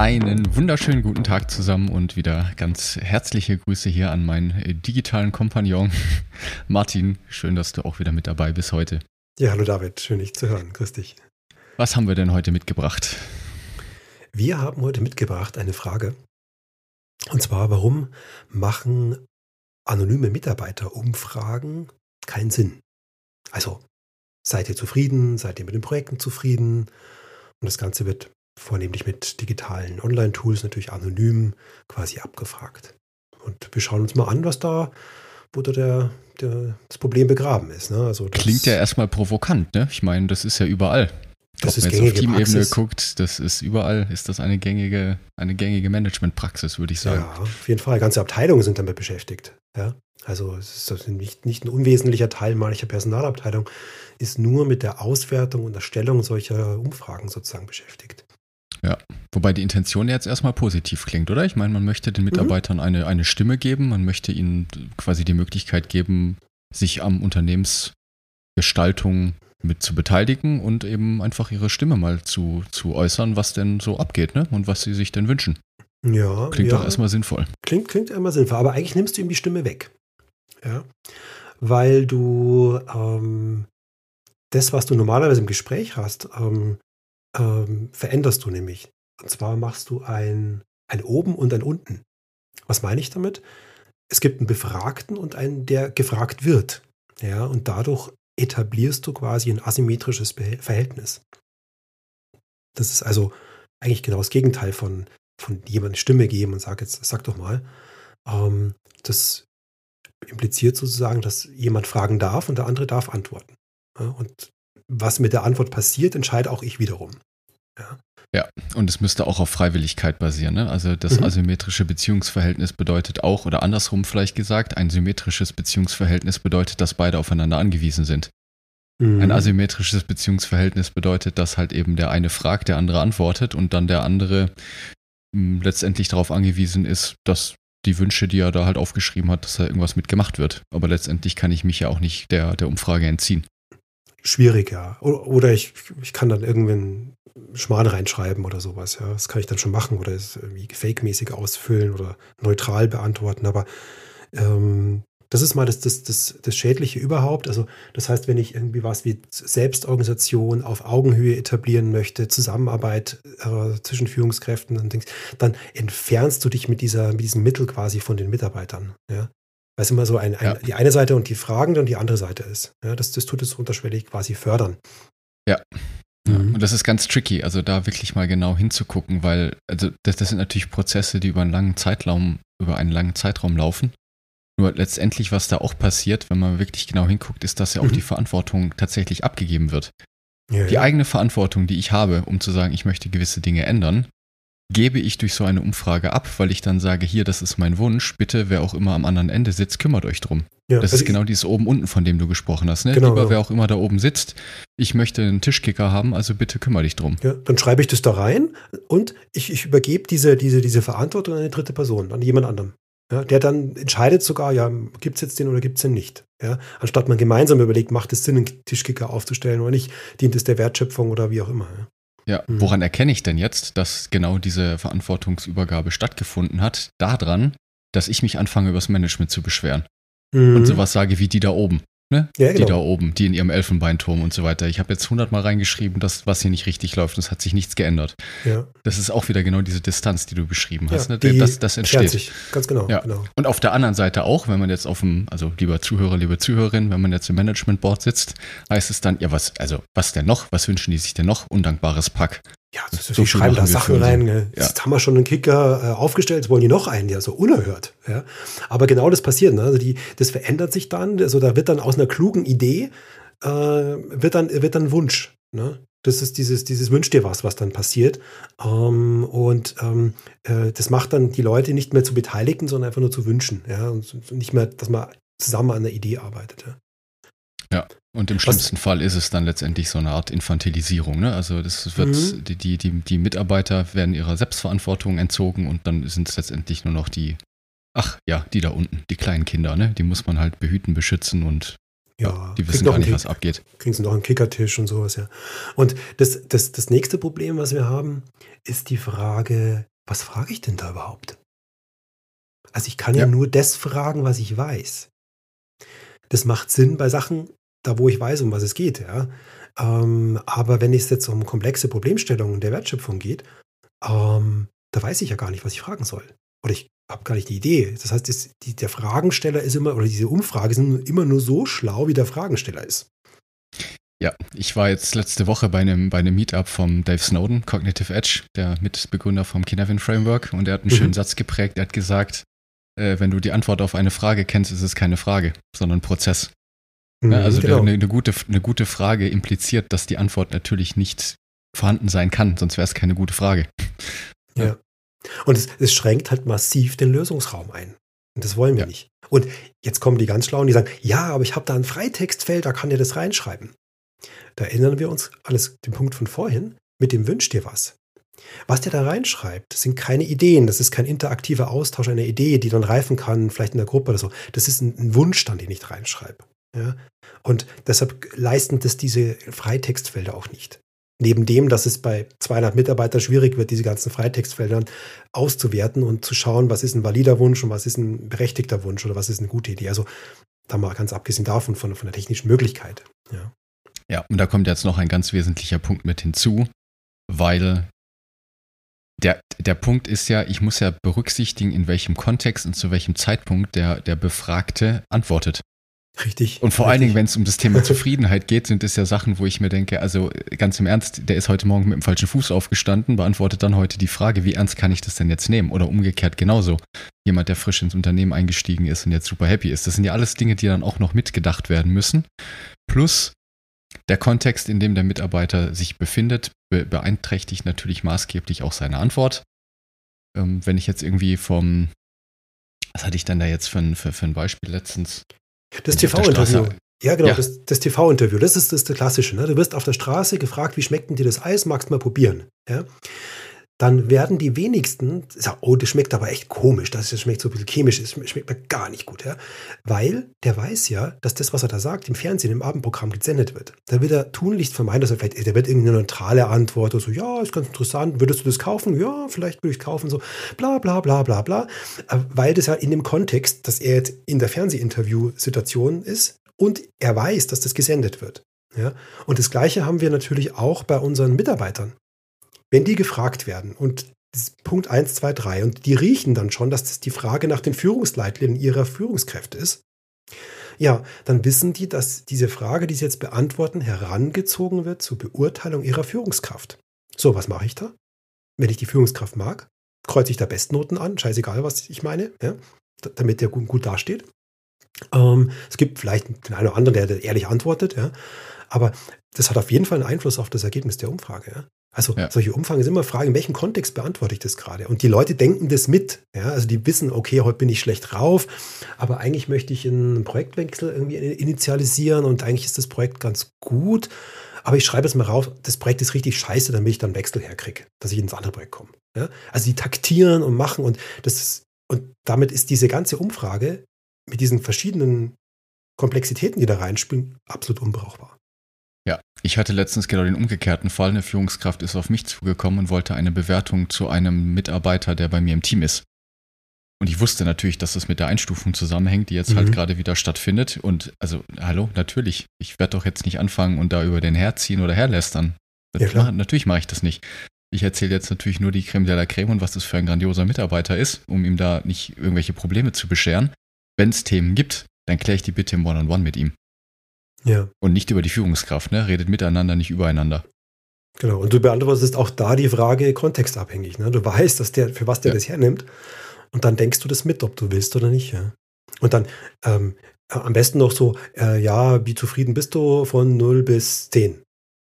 Einen wunderschönen guten Tag zusammen und wieder ganz herzliche Grüße hier an meinen äh, digitalen Kompagnon Martin. Schön, dass du auch wieder mit dabei bist heute. Ja, hallo David, schön dich zu hören. Grüß dich. Was haben wir denn heute mitgebracht? Wir haben heute mitgebracht eine Frage. Und zwar, warum machen anonyme Mitarbeiterumfragen keinen Sinn? Also, seid ihr zufrieden? Seid ihr mit den Projekten zufrieden? Und das Ganze wird vornehmlich mit digitalen Online-Tools natürlich anonym quasi abgefragt. Und wir schauen uns mal an, was da, wo da der, der, das Problem begraben ist. Ne? Also Klingt ja erstmal provokant, ne? Ich meine, das ist ja überall. Das Ob ist man jetzt auf Teamebene guckt, das ist überall, ist das eine gängige, eine gängige Managementpraxis, würde ich sagen. Ja, auf jeden Fall. Ganze Abteilungen sind damit beschäftigt. Ja? Also es ist nicht, nicht ein unwesentlicher Teil mancher Personalabteilung, ist nur mit der Auswertung und Erstellung solcher Umfragen sozusagen beschäftigt. Ja, wobei die Intention jetzt erstmal positiv klingt, oder? Ich meine, man möchte den mhm. Mitarbeitern mhm. eine, eine Stimme geben, man möchte ihnen quasi die Möglichkeit geben, sich am Unternehmensgestaltung mit zu beteiligen und eben einfach ihre Stimme mal zu, zu äußern, was denn so abgeht, ne? Und was sie sich denn wünschen. Ja. Klingt ja. doch erstmal sinnvoll. Klingt, klingt erstmal sinnvoll, aber eigentlich nimmst du ihm die Stimme weg. Ja. Weil du ähm, das, was du normalerweise im Gespräch hast, ähm, ähm, veränderst du nämlich. Und zwar machst du ein, ein Oben und ein Unten. Was meine ich damit? Es gibt einen Befragten und einen, der gefragt wird. Ja, und dadurch etablierst du quasi ein asymmetrisches Verhältnis. Das ist also eigentlich genau das Gegenteil von, von jemandem Stimme geben und sag jetzt, sag doch mal. Ähm, das impliziert sozusagen, dass jemand fragen darf und der andere darf antworten. Ja, und was mit der Antwort passiert, entscheide auch ich wiederum. Ja. Und es müsste auch auf Freiwilligkeit basieren. Ne? Also das mhm. asymmetrische Beziehungsverhältnis bedeutet auch, oder andersrum vielleicht gesagt, ein symmetrisches Beziehungsverhältnis bedeutet, dass beide aufeinander angewiesen sind. Mhm. Ein asymmetrisches Beziehungsverhältnis bedeutet, dass halt eben der eine fragt, der andere antwortet und dann der andere mh, hm, letztendlich darauf angewiesen ist, dass die Wünsche, die er da halt aufgeschrieben hat, dass da irgendwas mitgemacht wird. Aber letztendlich kann ich mich ja auch nicht der, der Umfrage entziehen schwierig, ja. Oder ich, ich kann dann irgendwann Schmarrn reinschreiben oder sowas, ja. Das kann ich dann schon machen oder es irgendwie fake-mäßig ausfüllen oder neutral beantworten. Aber ähm, das ist mal das, das, das, das Schädliche überhaupt. Also, das heißt, wenn ich irgendwie was wie Selbstorganisation auf Augenhöhe etablieren möchte, Zusammenarbeit äh, zwischen Führungskräften, dann, denkst, dann entfernst du dich mit, dieser, mit diesem Mittel quasi von den Mitarbeitern. Ja? Weil es immer so ein, ein ja. die eine Seite und die Fragende und die andere Seite ist. Ja, das, das tut es unterschwellig quasi fördern. Ja. Ja, mhm. und das ist ganz tricky, also da wirklich mal genau hinzugucken, weil also das, das sind natürlich Prozesse, die über einen langen Zeitraum, über einen langen Zeitraum laufen. Nur letztendlich, was da auch passiert, wenn man wirklich genau hinguckt, ist, dass ja auch mhm. die Verantwortung tatsächlich abgegeben wird. Ja, die ja. eigene Verantwortung, die ich habe, um zu sagen, ich möchte gewisse Dinge ändern, gebe ich durch so eine Umfrage ab, weil ich dann sage, hier, das ist mein Wunsch, bitte, wer auch immer am anderen Ende sitzt, kümmert euch drum. Ja, das also ist genau dieses oben-unten, von dem du gesprochen hast. Ne? Genau, Lieber, genau. wer auch immer da oben sitzt, ich möchte einen Tischkicker haben, also bitte kümmere dich drum. Ja, dann schreibe ich das da rein und ich, ich übergebe diese, diese, diese Verantwortung an eine dritte Person, an jemand anderem. Ja, der dann entscheidet sogar, ja, gibt es jetzt den oder gibt es den nicht. Ja, anstatt man gemeinsam überlegt, macht es Sinn, einen Tischkicker aufzustellen oder nicht, dient es der Wertschöpfung oder wie auch immer. Ja. Ja, mhm. woran erkenne ich denn jetzt, dass genau diese Verantwortungsübergabe stattgefunden hat? Daran, dass ich mich anfange, über das Management zu beschweren. Mhm. Und sowas sage wie die da oben. Ne? Ja, genau. Die da oben, die in ihrem Elfenbeinturm und so weiter. Ich habe jetzt hundertmal reingeschrieben, dass was hier nicht richtig läuft und es hat sich nichts geändert. Ja. Das ist auch wieder genau diese Distanz, die du beschrieben hast. Ja, ne? das, das entsteht. Sich. Ganz genau, ja. genau. Und auf der anderen Seite auch, wenn man jetzt auf dem, also lieber Zuhörer, liebe Zuhörerin, wenn man jetzt im Management Board sitzt, heißt es dann, ja, was, also was denn noch? Was wünschen die sich denn noch? Undankbares Pack. Ja, so, so, so schreiben da Sachen rein. Ja. Jetzt haben wir schon einen Kicker äh, aufgestellt, jetzt wollen die noch einen, ja, so unerhört. Ja. Aber genau das passiert. Ne? Also die, das verändert sich dann. Also da wird dann aus einer klugen Idee, äh, wird, dann, wird dann Wunsch. Ne? Das ist dieses, dieses Wünsch dir was, was dann passiert. Ähm, und ähm, äh, das macht dann die Leute nicht mehr zu Beteiligten, sondern einfach nur zu Wünschen. Ja? Und nicht mehr, dass man zusammen an der Idee arbeitet. Ja. Ja, und im schlimmsten Was? Fall ist es dann letztendlich so eine Art Infantilisierung. Ne? Also das wird, mhm. die, die, die, die Mitarbeiter werden ihrer Selbstverantwortung entzogen und dann sind es letztendlich nur noch die, ach ja, die da unten, die kleinen Kinder, ne? Die muss man halt behüten, beschützen und ja, die wissen gar nicht, was abgeht. Kriegen sie noch einen Kickertisch und sowas, ja. Und das, das, das nächste Problem, was wir haben, ist die Frage, was frage ich denn da überhaupt? Also ich kann ja, ja nur das fragen, was ich weiß. Das macht Sinn bei Sachen, da wo ich weiß, um was es geht, ja. Ähm, aber wenn es jetzt um komplexe Problemstellungen der Wertschöpfung geht, ähm, da weiß ich ja gar nicht, was ich fragen soll. Oder ich habe gar nicht die Idee. Das heißt, das, die, der Fragensteller ist immer, oder diese Umfrage sind immer nur so schlau, wie der Fragensteller ist. Ja, ich war jetzt letzte Woche bei einem, bei einem Meetup vom Dave Snowden, Cognitive Edge, der Mitbegründer vom Kinevin Framework, und er hat einen mhm. schönen Satz geprägt. Er hat gesagt, äh, wenn du die Antwort auf eine Frage kennst, ist es keine Frage, sondern Prozess. Mhm, also genau. eine, eine, gute, eine gute Frage impliziert, dass die Antwort natürlich nicht vorhanden sein kann, sonst wäre es keine gute Frage. Ja. ja. Und es, es, schränkt halt massiv den Lösungsraum ein. Und das wollen wir ja. nicht. Und jetzt kommen die ganz Schlauen, die sagen, ja, aber ich habe da ein Freitextfeld, da kann der das reinschreiben. Da erinnern wir uns alles, den Punkt von vorhin, mit dem Wünsch dir was. Was der da reinschreibt, sind keine Ideen. Das ist kein interaktiver Austausch einer Idee, die dann reifen kann, vielleicht in der Gruppe oder so. Das ist ein, ein Wunsch dann, den ich da reinschreibe. Ja? Und deshalb leisten das diese Freitextfelder auch nicht. Neben dem, dass es bei 200 Mitarbeitern schwierig wird, diese ganzen Freitextfelder auszuwerten und zu schauen, was ist ein valider Wunsch und was ist ein berechtigter Wunsch oder was ist eine gute Idee. Also da mal ganz abgesehen davon, von, von der technischen Möglichkeit. Ja. ja, und da kommt jetzt noch ein ganz wesentlicher Punkt mit hinzu, weil der, der Punkt ist ja, ich muss ja berücksichtigen, in welchem Kontext und zu welchem Zeitpunkt der, der Befragte antwortet. Richtig. Und vor richtig. allen Dingen, wenn es um das Thema Zufriedenheit geht, sind es ja Sachen, wo ich mir denke, also ganz im Ernst, der ist heute Morgen mit dem falschen Fuß aufgestanden, beantwortet dann heute die Frage, wie ernst kann ich das denn jetzt nehmen? Oder umgekehrt genauso. Jemand, der frisch ins Unternehmen eingestiegen ist und jetzt super happy ist. Das sind ja alles Dinge, die dann auch noch mitgedacht werden müssen. Plus der Kontext, in dem der Mitarbeiter sich befindet, beeinträchtigt natürlich maßgeblich auch seine Antwort. Ähm, wenn ich jetzt irgendwie vom, was hatte ich denn da jetzt für ein, für, für ein Beispiel letztens? Das TV-Interview. Ja, genau, ja. das, das TV-Interview, das ist das, das Klassische. Ne? Du wirst auf der Straße gefragt, wie schmeckt denn dir das Eis, magst du mal probieren? Ja? Dann werden die wenigsten sagen, oh, das schmeckt aber echt komisch, das schmeckt so ein bisschen chemisch, das schmeckt mir gar nicht gut, ja. Weil der weiß ja, dass das, was er da sagt, im Fernsehen, im Abendprogramm gesendet wird. Da wird er tunlichst vermeiden, dass er vielleicht, der wird irgendeine neutrale Antwort oder so, ja, ist ganz interessant, würdest du das kaufen? Ja, vielleicht würde ich es kaufen, so, bla, bla, bla, bla, bla. Äh, weil das ja in dem Kontext, dass er jetzt in der Fernsehinterview-Situation ist und er weiß, dass das gesendet wird. Ja? Und das Gleiche haben wir natürlich auch bei unseren Mitarbeitern wenn die gefragt werden und Punkt 1, 2, 3 und die riechen dann schon, dass das die Frage nach den Führungsleitlinien ihrer Führungskräfte ist, ja, dann wissen die, dass diese Frage, die sie jetzt beantworten, herangezogen wird zur Beurteilung ihrer Führungskraft. So, was mache ich da? Wenn ich die Führungskraft mag, kreuze ich da Bestnoten an, scheißegal, was ich meine, ja, damit der gut, gut dasteht. Ähm, es gibt vielleicht den einen oder anderen, der ehrlich antwortet, ja, aber das hat auf jeden Fall einen Einfluss auf das Ergebnis der Umfrage. Ja. Also ja. solche Umfragen sind immer Fragen, in welchem Kontext beantworte ich das gerade? Und die Leute denken das mit. Ja? Also die wissen, okay, heute bin ich schlecht drauf, aber eigentlich möchte ich einen Projektwechsel irgendwie initialisieren und eigentlich ist das Projekt ganz gut. Aber ich schreibe es mal rauf, das Projekt ist richtig scheiße, damit ich dann Wechsel herkriege, dass ich ins andere Projekt komme. Ja? Also die taktieren und machen und das ist, und damit ist diese ganze Umfrage mit diesen verschiedenen Komplexitäten, die da reinspielen, absolut unbrauchbar. Ja, ich hatte letztens genau den umgekehrten Fall. Eine Führungskraft ist auf mich zugekommen und wollte eine Bewertung zu einem Mitarbeiter, der bei mir im Team ist. Und ich wusste natürlich, dass das mit der Einstufung zusammenhängt, die jetzt halt mhm. halt gerade wieder stattfindet. Und also, hallo, natürlich. Ich werde doch jetzt nicht anfangen und da über den herziehen oder herlästern. Ja, mach, natürlich mache ich das nicht. Ich erzähle jetzt natürlich nur die Creme de la Creme und was das für ein grandioser Mitarbeiter ist, um ihm da nicht irgendwelche Probleme zu bescheren. Wenn es Themen gibt, dann kläre ich die bitte im One-on-One -on -One mit ihm. Ja. Und nicht über die Führungskraft, ne? Redet miteinander, nicht übereinander. Genau. Und du beantwortest auch da die Frage kontextabhängig. Ne? Du weißt, dass der, für was der ja. das hernimmt. Und dann denkst du das mit, ob du willst oder nicht. Ja? Und dann ähm, am besten noch so, äh, ja, wie zufrieden bist du von 0 bis 10?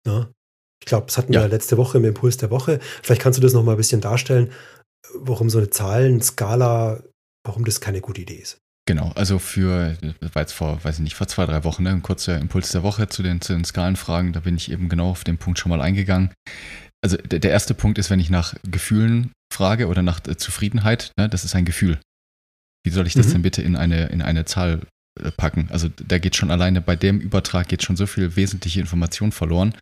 Ne? Ich glaube, das hatten ja. wir letzte Woche im Impuls der Woche. Vielleicht kannst du das noch mal ein bisschen darstellen, warum so eine Zahlenskala, warum das keine gute Idee ist. Genau, also für, war jetzt vor, weiß ich nicht, vor zwei, drei Wochen, ne, ein kurzer Impuls der Woche zu den, zu den Skalenfragen, da bin ich eben genau auf den Punkt schon mal eingegangen. Also der, der erste Punkt ist, wenn ich nach Gefühlen frage oder nach äh, Zufriedenheit, ne, das ist ein Gefühl. Wie soll ich das mhm. denn bitte in eine, in eine Zahl äh, packen? Also da geht schon alleine bei dem Übertrag geht schon so viel wesentliche Information verloren,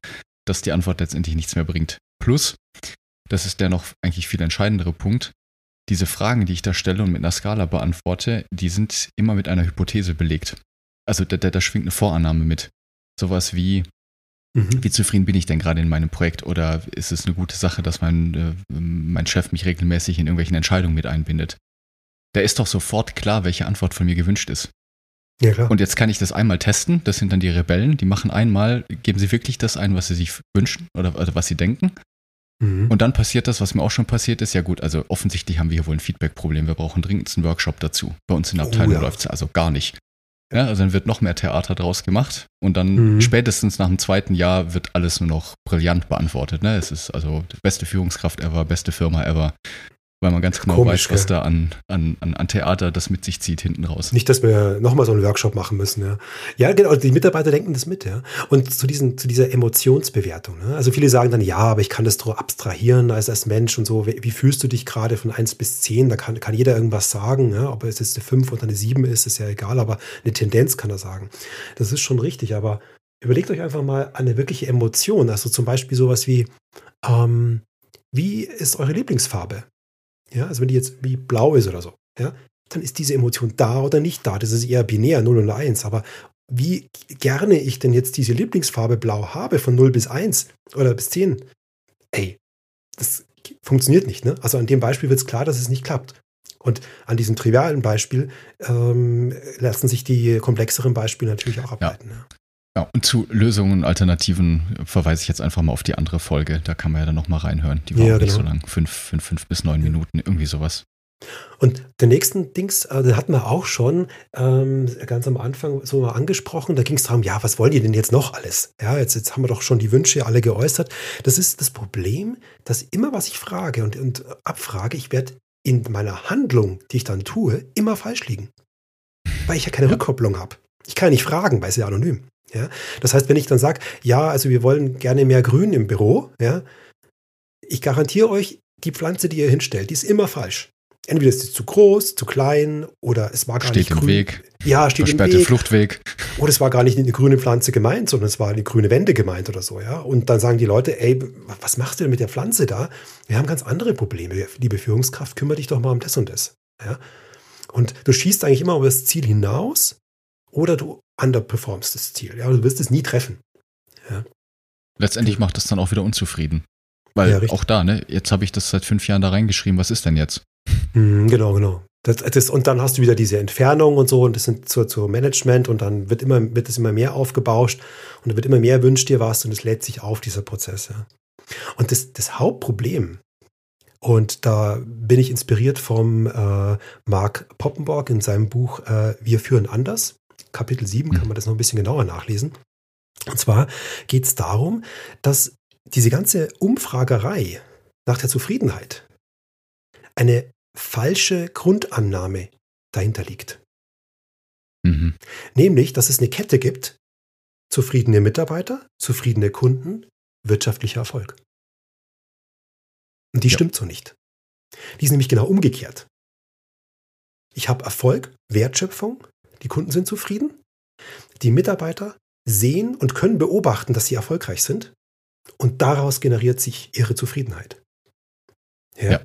dass die Antwort letztendlich nichts mehr bringt. Plus, das ist der noch eigentlich viel entscheidendere Punkt, diese Fragen, die ich da stelle und mit einer Skala beantworte, die sind immer mit einer Hypothese belegt. Also da, da, da schwingt eine Vorannahme mit. Sowas wie, mhm. wie zufrieden bin ich denn gerade in meinem Projekt? Oder ist es eine gute Sache, dass mein, äh, mein Chef mich regelmäßig in irgendwelchen Entscheidungen mit einbindet? Da ist doch sofort klar, welche Antwort von mir gewünscht ist. Ja, klar. Und jetzt kann ich das einmal testen. Das sind dann die Rebellen. Die machen einmal, geben sie wirklich das ein, was sie sich wünschen oder, oder was sie denken. Mhm. Und dann passiert das, was mir auch schon passiert ist. Ja gut, also offensichtlich haben wir hier wohl ein Feedback-Problem. Wir brauchen dringend einen Workshop dazu. Bei uns in der oh Abteilung oh, ja. läuft es also gar nicht. Ja, also dann wird noch mehr Theater draus gemacht und dann mhm. spätestens nach dem zweiten Jahr wird alles nur noch brillant beantwortet. Ne? Es ist also beste Führungskraft ever, beste Firma ever weil man ganz genau Komisch, weiß, was da an, an, an Theater das mit sich zieht hinten raus. Nicht, dass wir nochmal so einen Workshop machen müssen, ja. Ja, genau, die Mitarbeiter denken das mit, ja. Und zu, diesen, zu dieser Emotionsbewertung, ne? Also viele sagen dann, ja, aber ich kann das doch abstrahieren als, als Mensch und so. Wie, wie fühlst du dich gerade von 1 bis 10? Da kann, kann jeder irgendwas sagen, ja? ob es jetzt eine 5 oder eine 7 ist, ist ja egal, aber eine Tendenz kann er sagen. Das ist schon richtig, aber überlegt euch einfach mal eine wirkliche Emotion. Also zum Beispiel sowas wie, ähm, wie ist eure Lieblingsfarbe? Ja, also wenn die jetzt wie blau ist oder so, ja, dann ist diese Emotion da oder nicht da. Das ist eher binär, 0 und 1. Aber wie gerne ich denn jetzt diese Lieblingsfarbe blau habe, von 0 bis 1 oder bis 10, ey, das funktioniert nicht. Ne? Also an dem Beispiel wird es klar, dass es nicht klappt. Und an diesem trivialen Beispiel ähm, lassen sich die komplexeren Beispiele natürlich auch ableiten. Ja. Ne? Ja, und zu Lösungen und Alternativen verweise ich jetzt einfach mal auf die andere Folge. Da kann man ja dann nochmal reinhören. Die war ja, auch nicht genau. so lang. Fünf, fünf, fünf bis neun Minuten, irgendwie sowas. Und den nächsten Dings, äh, den hatten wir auch schon ähm, ganz am Anfang so mal angesprochen. Da ging es darum, ja, was wollen die denn jetzt noch alles? Ja, jetzt, jetzt haben wir doch schon die Wünsche alle geäußert. Das ist das Problem, dass immer, was ich frage und, und abfrage, ich werde in meiner Handlung, die ich dann tue, immer falsch liegen. Weil ich ja keine ja. Rückkopplung habe. Ich kann ja nicht fragen, weil es ja anonym. Ja? Das heißt, wenn ich dann sage, ja, also wir wollen gerne mehr Grün im Büro, ja, ich garantiere euch, die Pflanze, die ihr hinstellt, die ist immer falsch. Entweder ist sie zu groß, zu klein oder es war gar steht nicht grün. Steht im Weg. Ja, steht Versperrte im Weg. Fluchtweg. Oder es war gar nicht eine grüne Pflanze gemeint, sondern es war eine grüne Wände gemeint oder so, ja. Und dann sagen die Leute, ey, was machst du denn mit der Pflanze da? Wir haben ganz andere Probleme. Liebe Führungskraft, kümmere dich doch mal um das und das, ja. Und du schießt eigentlich immer über das Ziel hinaus oder du underperformst das Ziel. Ja, du wirst es nie treffen. Ja. Letztendlich macht das dann auch wieder unzufrieden. Weil ja, auch da, ne, jetzt habe ich das seit fünf Jahren da reingeschrieben, was ist denn jetzt? Mhm, genau, genau. Das, das, und dann hast du wieder diese Entfernung und so und das sind zur, zur Management und dann wird immer, wird es immer mehr aufgebauscht und dann wird immer mehr wünscht dir was und es lädt sich auf, dieser Prozess. Ja. Und das, das Hauptproblem, und da bin ich inspiriert vom äh, Mark Poppenborg in seinem Buch äh, Wir führen anders. Kapitel 7 kann mhm. man das noch ein bisschen genauer nachlesen. Und zwar geht es darum, dass diese ganze Umfragerei nach der Zufriedenheit eine falsche Grundannahme dahinter liegt. Mhm. Nämlich, dass es eine Kette gibt, zufriedene Mitarbeiter, zufriedene Kunden, wirtschaftlicher Erfolg. Und die ja. stimmt so nicht. Die ist nämlich genau umgekehrt. Ich habe Erfolg, Wertschöpfung, die Kunden sind zufrieden. Die Mitarbeiter sehen und können beobachten, dass sie erfolgreich sind. Und daraus generiert sich ihre Zufriedenheit. Ja. ja.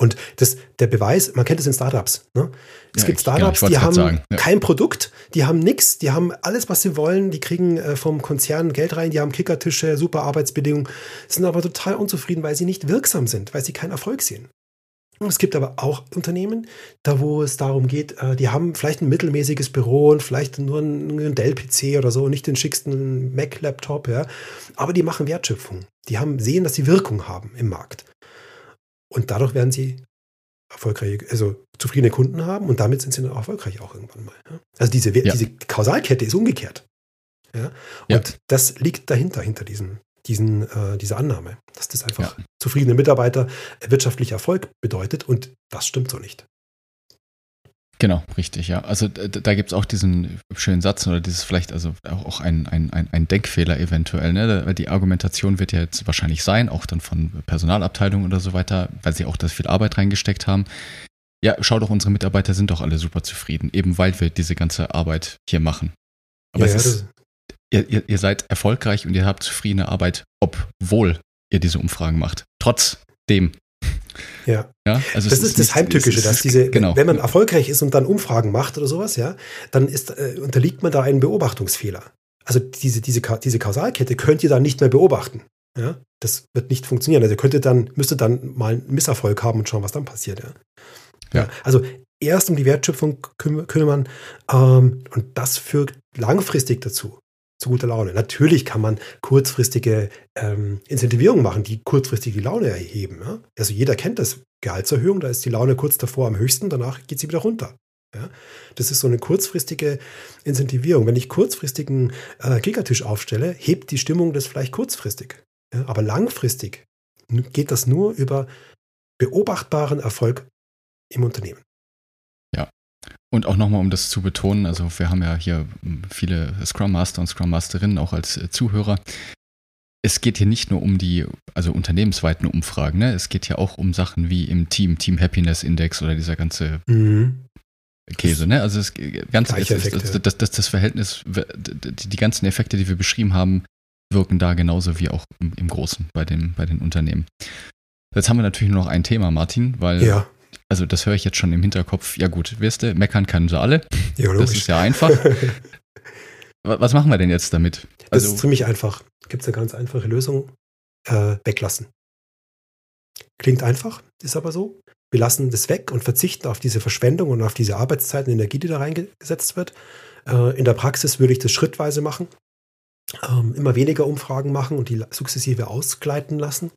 Und das, der Beweis, man kennt es in Startups. Ne? Es ja, gibt genau, Startups, genau, die haben ja. kein Produkt, die haben nichts, die haben alles, was sie wollen, die kriegen äh, vom Konzern Geld rein, die haben Kickertische, super Arbeitsbedingungen, sind aber total unzufrieden, weil sie nicht wirksam sind, weil sie keinen Erfolg sehen. Es gibt aber auch Unternehmen, da wo es darum geht, äh, die haben vielleicht ein mittelmäßiges Büro und vielleicht nur einen Dell-PC oder so, nicht den schicksten Mac-Laptop, ja. Aber die machen Wertschöpfung. Die haben, sehen, dass sie Wirkung haben im Markt. Und dadurch werden sie erfolgreiche, also zufriedene Kunden haben und damit sind sie dann erfolgreich auch irgendwann mal. Ja. Also diese, ja. diese Kausalkette ist umgekehrt. Ja. Und ja. das liegt dahinter, hinter diesem, diesen, äh, diese Annahme, dass das einfach ja. zufriedene Mitarbeiter wirtschaftlicher Erfolg bedeutet und das stimmt so nicht. Genau, richtig, ja. Also da gibt es auch diesen schönen Satz oder dieses vielleicht also auch ein, ein, ein, ein Denkfehler eventuell. Ne? Die Argumentation wird ja jetzt wahrscheinlich sein, auch dann von Personalabteilungen oder so weiter, weil sie auch da viel Arbeit reingesteckt haben. Ja, schau doch, unsere Mitarbeiter sind doch alle super zufrieden, eben weil wir diese ganze Arbeit hier machen. Aber ja, es ist, ihr, ihr, ihr seid erfolgreich und ihr habt zufriedene Arbeit, obwohl ihr diese Umfragen macht. Trotzdem. Ja. ja also das ist, ist das Heimtückische, dass diese, genau. wenn man erfolgreich ist und dann Umfragen macht oder sowas, ja, dann ist, äh, unterliegt man da einem Beobachtungsfehler. Also diese, diese, diese Kausalkette könnt ihr dann nicht mehr beobachten. Ja, das wird nicht funktionieren. Also ihr könntet dann, müsstet dann mal einen Misserfolg haben und schauen, was dann passiert. Ja. ja. Also erst um die Wertschöpfung kümmern ähm, und das führt langfristig dazu, zu guter Laune. Natürlich kann man kurzfristige ähm, Incentivierung machen, die kurzfristig die Laune erheben. Ja? Also jeder kennt das. Gehaltserhöhung, da ist die Laune kurz davor am höchsten, danach geht sie wieder runter. Ja? Das ist so eine kurzfristige Incentivierung. Wenn ich kurzfristigen äh, Kickertisch aufstelle, hebt die Stimmung das vielleicht kurzfristig. Ja? Aber langfristig geht das nur über beobachtbaren Erfolg im Unternehmen. Und auch nochmal, um das zu betonen, also wir haben ja hier viele Scrum Master und Scrum Masterinnen auch als äh, Zuhörer. Es geht hier nicht nur um die, also unternehmensweiten Umfragen, ne? es geht ja auch um Sachen wie im Team, Team Happiness Index oder dieser ganze mhm. Käse, ne? Also das ganze das, das, das, das, Verhältnis, die, ganzen Effekte, die wir beschrieben haben, wirken da genauso wie auch im, im Großen bei, dem, bei den Unternehmen. Jetzt haben wir natürlich nur noch ein Thema, Martin, weil ja also das höre ich jetzt schon im Hinterkopf. Ja gut, wirst du, meckern können sie alle. Ja, das ist ja einfach. Was machen wir denn jetzt damit? Also, das ist ziemlich einfach. Gibt es eine ganz einfache Lösung. Äh, weglassen. Klingt einfach, ist aber so. Wir lassen das weg und verzichten auf diese Verschwendung und auf diese Arbeitszeit und Energie, die da reingesetzt wird. Äh, in der Praxis würde ich das schrittweise machen. Ähm, immer weniger Umfragen machen und die sukzessive ausgleiten lassen.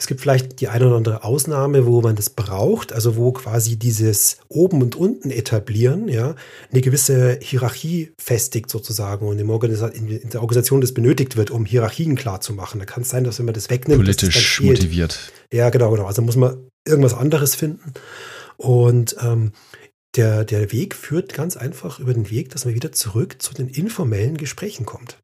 Es gibt vielleicht die eine oder andere Ausnahme, wo man das braucht, also wo quasi dieses oben und unten etablieren, ja, eine gewisse Hierarchie festigt sozusagen und in der Organisation das benötigt wird, um Hierarchien klar zu machen. Da kann es sein, dass wenn man das wegnimmt, politisch das motiviert. Ja, genau, genau. Also muss man irgendwas anderes finden. Und ähm, der, der Weg führt ganz einfach über den Weg, dass man wieder zurück zu den informellen Gesprächen kommt.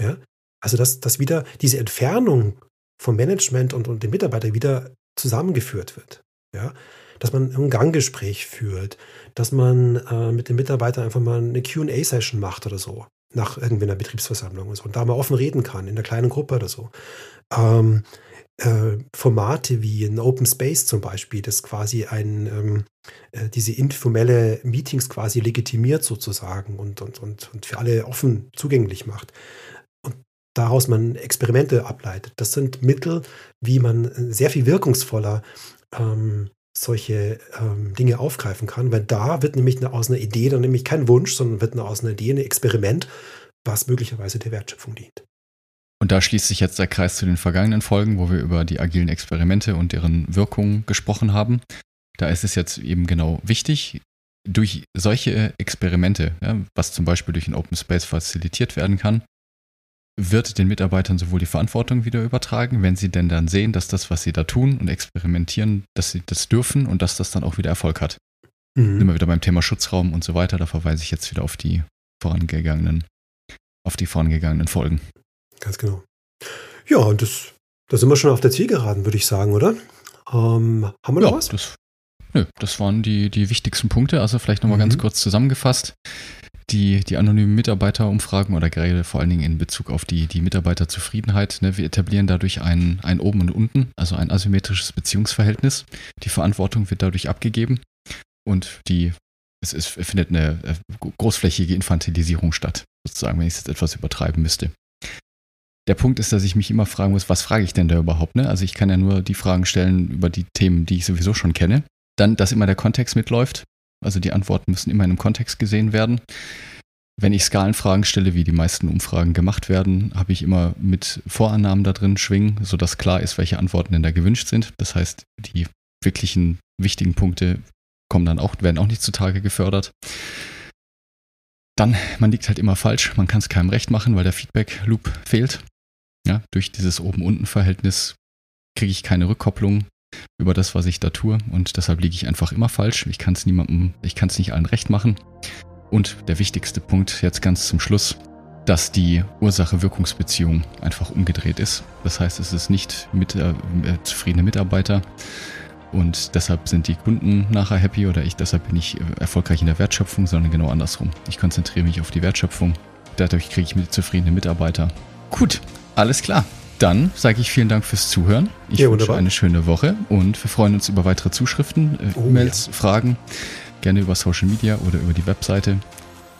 Ja? Also dass, dass wieder diese Entfernung vom Management und, und dem Mitarbeiter wieder zusammengeführt wird. Ja? Dass man ein Ganggespräch führt, dass man äh, mit dem Mitarbeiter einfach mal eine QA-Session macht oder so, nach irgendwie einer Betriebsversammlung und so, und da mal offen reden kann, in einer kleinen Gruppe oder so. Ähm, äh, Formate wie ein Open Space zum Beispiel, das quasi ein, ähm, äh, diese informelle Meetings quasi legitimiert sozusagen und, und, und, und für alle offen zugänglich macht daraus man Experimente ableitet. Das sind Mittel, wie man äh, sehr viel wirkungsvoller ähm, solche ähm, Dinge aufgreifen kann, weil da wird nämlich eine, aus einer Idee dann nämlich kein Wunsch, sondern wird aus einer Idee ein Experiment, was möglicherweise der Wertschöpfung dient. Und da schließt sich jetzt der Kreis zu den vergangenen Folgen, wo wir über die agilen Experimente und deren Wirkungen gesprochen haben. Da ist es jetzt eben genau wichtig, durch solche Experimente, ja, was zum Beispiel durch ein Open Space facilitiert werden kann, wird den Mitarbeitern sowohl die Verantwortung wieder übertragen, wenn sie denn dann sehen, dass das, was sie da tun und experimentieren, dass sie das dürfen und dass das dann auch wieder Erfolg hat. Mhm. Immer wieder beim Thema Schutzraum und so weiter, da verweise ich jetzt wieder auf die vorangegangenen, auf die vorangegangenen Folgen. Ganz genau. Ja, und das, da sind wir schon auf der Zielgeraden, würde ich sagen, oder? Ähm, haben wir noch ja, was? Das, nö, das waren die, die wichtigsten Punkte. Also vielleicht nochmal mhm. ganz kurz zusammengefasst die, die anonymen Mitarbeiterumfragen oder gerade vor allen Dingen in Bezug auf die, die Mitarbeiterzufriedenheit. Ne, wir etablieren dadurch ein, ein Oben und Unten, also ein asymmetrisches Beziehungsverhältnis. Die Verantwortung wird dadurch abgegeben und die, es, es findet eine äh, großflächige Infantilisierung statt, sozusagen, wenn ich es jetzt etwas übertreiben müsste. Der Punkt ist, dass ich mich immer fragen muss, was frage ich denn da überhaupt? Ne? Also ich kann ja nur die Fragen stellen über die Themen, die ich sowieso schon kenne. Dann, dass immer der Kontext mitläuft. Also die Antworten müssen immer in einem Kontext gesehen werden. Wenn ich Skalenfragen stelle, wie die meisten Umfragen gemacht werden, habe ich immer mit Vorannahmen da drin schwingen, sodass klar ist, welche Antworten denn da gewünscht sind. Das heißt, die wirklichen wichtigen Punkte kommen dann auch, werden auch nicht zutage gefördert. Dann, man liegt halt immer falsch, man kann es keinem recht machen, weil der Feedback-Loop fehlt. Ja, durch dieses Oben-Unten-Verhältnis kriege ich keine Rückkopplung über das, was ich da tue und deshalb liege ich einfach immer falsch. Ich kann es niemandem, ich kann es nicht allen recht machen. Und der wichtigste Punkt jetzt ganz zum Schluss, dass die Ursache-Wirkungsbeziehung einfach umgedreht ist. Das heißt, es ist nicht mit, äh, zufriedene Mitarbeiter und deshalb sind die Kunden nachher happy oder ich deshalb bin ich erfolgreich in der Wertschöpfung, sondern genau andersrum. Ich konzentriere mich auf die Wertschöpfung. Dadurch kriege ich mit zufriedene Mitarbeiter. Gut, alles klar. Dann sage ich vielen Dank fürs Zuhören. Ich ja, wünsche eine schöne Woche und wir freuen uns über weitere Zuschriften, äh, oh, E-Mails, ja. Fragen. Gerne über Social Media oder über die Webseite.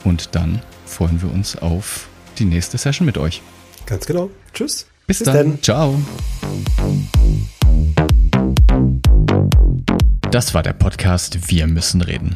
Und dann freuen wir uns auf die nächste Session mit euch. Ganz genau. Tschüss. Bis, Bis dann. dann. Ciao. Das war der Podcast Wir müssen reden.